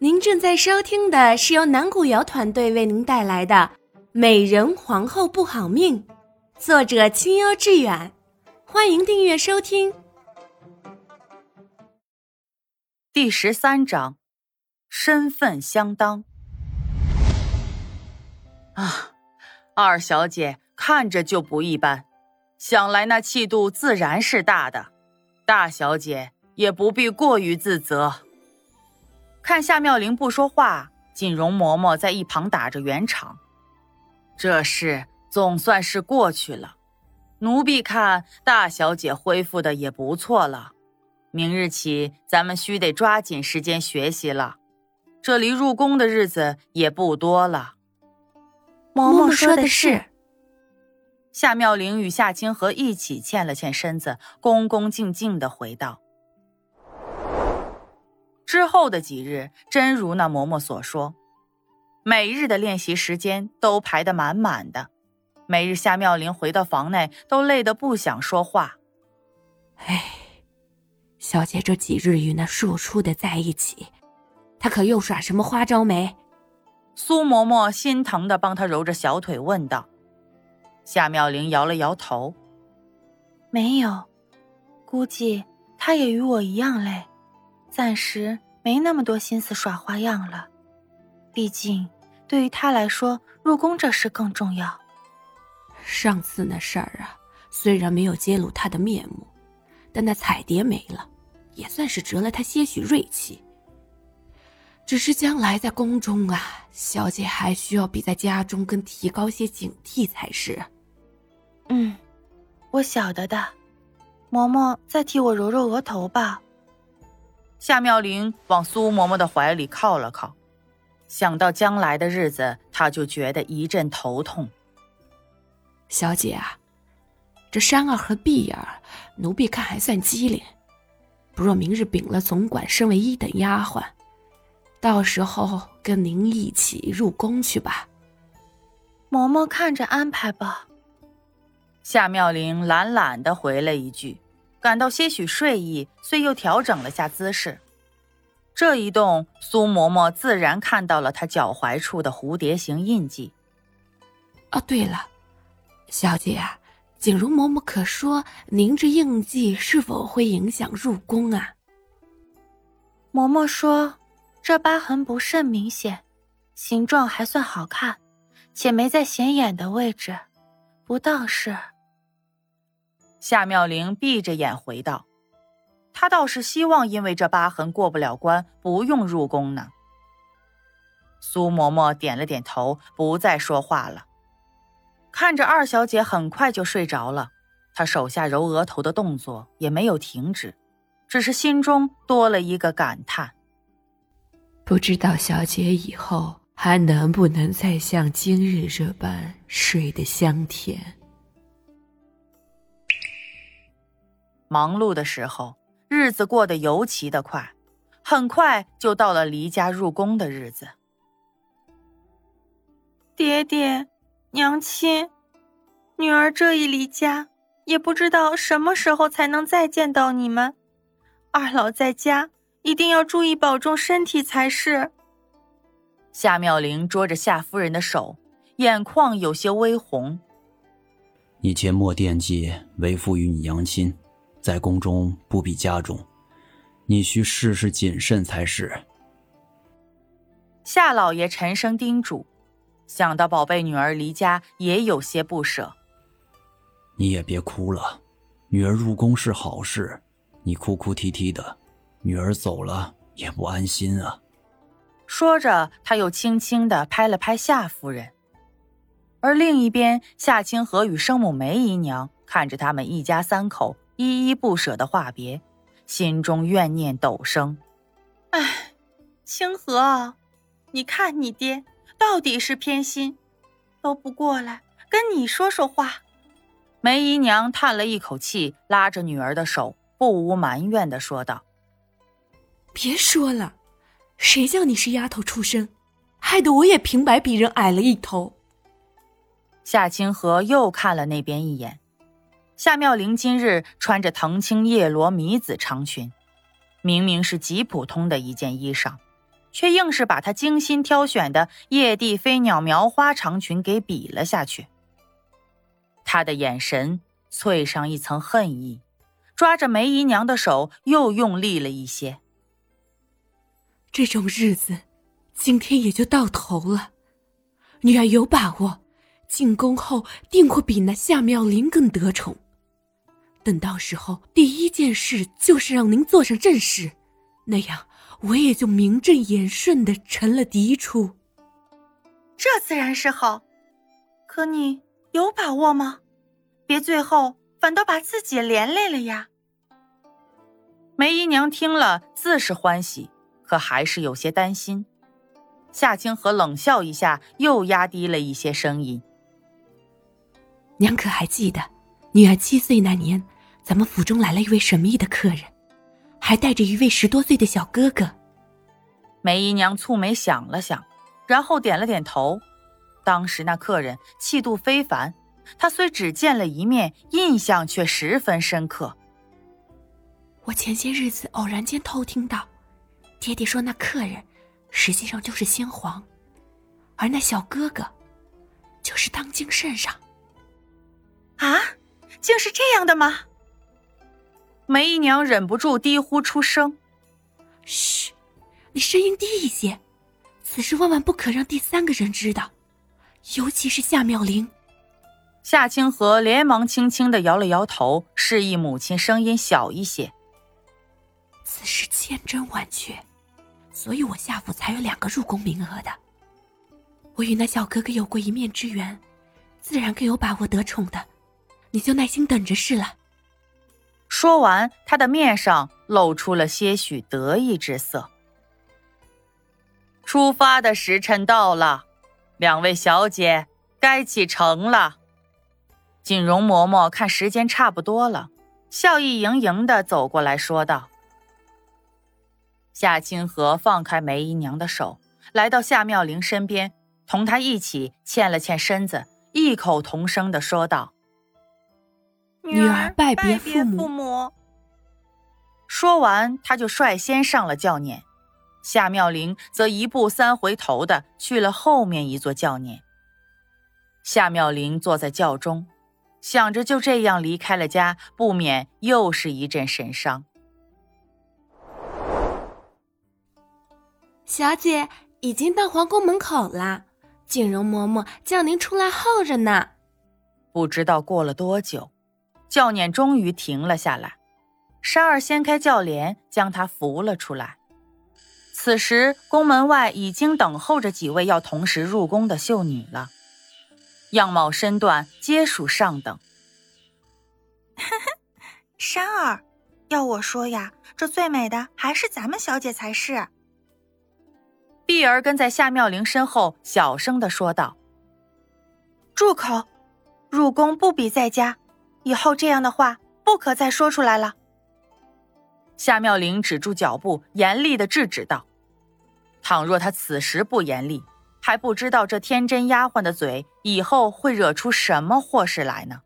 您正在收听的是由南古瑶团队为您带来的《美人皇后不好命》，作者清幽致远，欢迎订阅收听。第十三章，身份相当。啊，二小姐看着就不一般，想来那气度自然是大的。大小姐也不必过于自责。看夏妙玲不说话，锦荣嬷嬷在一旁打着圆场。这事总算是过去了，奴婢看大小姐恢复的也不错了。明日起，咱们须得抓紧时间学习了。这离入宫的日子也不多了。嬷嬷说的是。夏妙玲与夏清河一起欠了欠身子，恭恭敬敬的回道。之后的几日，真如那嬷嬷所说，每日的练习时间都排得满满的。每日夏妙玲回到房内，都累得不想说话。哎，小姐这几日与那庶出的在一起，她可又耍什么花招没？苏嬷嬷心疼的帮她揉着小腿，问道。夏妙玲摇了摇头，没有，估计她也与我一样累。暂时没那么多心思耍花样了，毕竟对于他来说，入宫这事更重要。上次那事儿啊，虽然没有揭露他的面目，但那彩蝶没了，也算是折了他些许锐气。只是将来在宫中啊，小姐还需要比在家中更提高些警惕才是。嗯，我晓得的。嬷嬷再替我揉揉额头吧。夏妙玲往苏嬷嬷的怀里靠了靠，想到将来的日子，她就觉得一阵头痛。小姐啊，这山儿和碧儿，奴婢看还算机灵。不若明日禀了总管，升为一等丫鬟，到时候跟您一起入宫去吧。嬷嬷看着安排吧。夏妙玲懒懒的回了一句。感到些许睡意，遂又调整了下姿势。这一动，苏嬷嬷自然看到了她脚踝处的蝴蝶形印记。哦，对了，小姐啊，景如嬷嬷可说您这印记是否会影响入宫啊？嬷嬷说，这疤痕不甚明显，形状还算好看，且没在显眼的位置，不倒是。夏妙玲闭着眼回道：“她倒是希望因为这疤痕过不了关，不用入宫呢。”苏嬷嬷点了点头，不再说话了。看着二小姐很快就睡着了，她手下揉额头的动作也没有停止，只是心中多了一个感叹：不知道小姐以后还能不能再像今日这般睡得香甜。忙碌的时候，日子过得尤其的快，很快就到了离家入宫的日子。爹爹，娘亲，女儿这一离家，也不知道什么时候才能再见到你们。二老在家一定要注意保重身体才是。夏妙玲捉着夏夫人的手，眼眶有些微红。你切莫惦记为父与你娘亲。在宫中不比家中，你需事事谨慎才是。夏老爷沉声叮嘱，想到宝贝女儿离家，也有些不舍。你也别哭了，女儿入宫是好事，你哭哭啼啼的，女儿走了也不安心啊。说着，他又轻轻的拍了拍夏夫人，而另一边，夏清河与生母梅姨娘看着他们一家三口。依依不舍的话别，心中怨念陡生。唉，清河，你看你爹到底是偏心，都不过来跟你说说话。梅姨娘叹了一口气，拉着女儿的手，不无埋怨的说道：“别说了，谁叫你是丫头出身，害得我也平白比人矮了一头。”夏清河又看了那边一眼。夏妙玲今日穿着藤青叶罗米紫长裙，明明是极普通的一件衣裳，却硬是把她精心挑选的叶地飞鸟描花长裙给比了下去。他的眼神淬上一层恨意，抓着梅姨娘的手又用力了一些。这种日子，今天也就到头了。女儿有把握，进宫后定会比那夏妙玲更得宠。等到时候，第一件事就是让您坐上正室，那样我也就名正言顺的成了嫡出。这自然是好，可你有把握吗？别最后反倒把自己连累了呀！梅姨娘听了自是欢喜，可还是有些担心。夏清河冷笑一下，又压低了一些声音：“娘可还记得，女儿七岁那年，咱们府中来了一位神秘的客人，还带着一位十多岁的小哥哥。”梅姨娘蹙眉想了想，然后点了点头。当时那客人气度非凡，他虽只见了一面，印象却十分深刻。我前些日子偶然间偷听到，爹爹说那客人。实际上就是先皇，而那小哥哥，就是当今圣上。啊，竟是这样的吗？梅姨娘忍不住低呼出声：“嘘，你声音低一些，此事万万不可让第三个人知道，尤其是夏妙玲。”夏清河连忙轻轻的摇了摇头，示意母亲声音小一些：“此事千真万确。”所以我夏府才有两个入宫名额的。我与那小哥哥有过一面之缘，自然更有把握得宠的。你就耐心等着是了。说完，他的面上露出了些许得意之色。出发的时辰到了，两位小姐该启程了。锦荣嬷嬷看时间差不多了，笑意盈盈的走过来说道。夏清河放开梅姨娘的手，来到夏妙玲身边，同她一起欠了欠身子，异口同声的说道：“女儿拜别父母。”说完，他就率先上了轿辇，夏妙玲则一步三回头的去了后面一座轿辇。夏妙玲坐在轿中，想着就这样离开了家，不免又是一阵神伤。小姐已经到皇宫门口了，锦荣嬷嬷叫您出来候着呢。不知道过了多久，轿辇终于停了下来。山儿掀开轿帘，将她扶了出来。此时，宫门外已经等候着几位要同时入宫的秀女了，样貌身段皆属上等。山儿，要我说呀，这最美的还是咱们小姐才是。碧儿跟在夏妙玲身后，小声的说道：“住口！入宫不比在家，以后这样的话不可再说出来了。”夏妙玲止住脚步，严厉的制止道：“倘若她此时不严厉，还不知道这天真丫鬟的嘴以后会惹出什么祸事来呢。”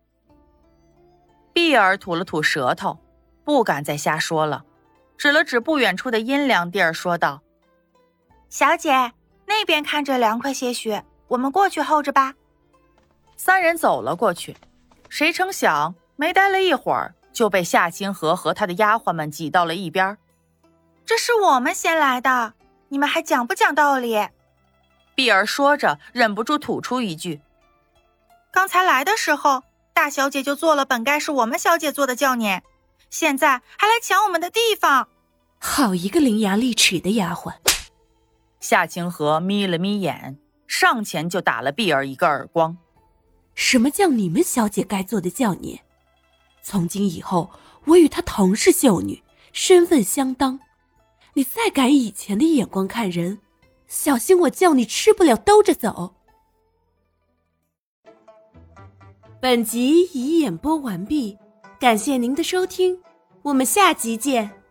碧儿吐了吐舌头，不敢再瞎说了，指了指不远处的阴凉地儿，说道。小姐，那边看着凉快些许，我们过去候着吧。三人走了过去，谁成想没待了一会儿，就被夏清河和他的丫鬟们挤到了一边。这是我们先来的，你们还讲不讲道理？碧儿说着，忍不住吐出一句：“刚才来的时候，大小姐就做了本该是我们小姐做的轿辇，现在还来抢我们的地方。好一个伶牙俐齿的丫鬟！”夏清河眯了眯眼，上前就打了碧儿一个耳光。什么叫你们小姐该做的教辇？从今以后，我与她同是秀女，身份相当。你再敢以前的眼光看人，小心我叫你吃不了兜着走。本集已演播完毕，感谢您的收听，我们下集见。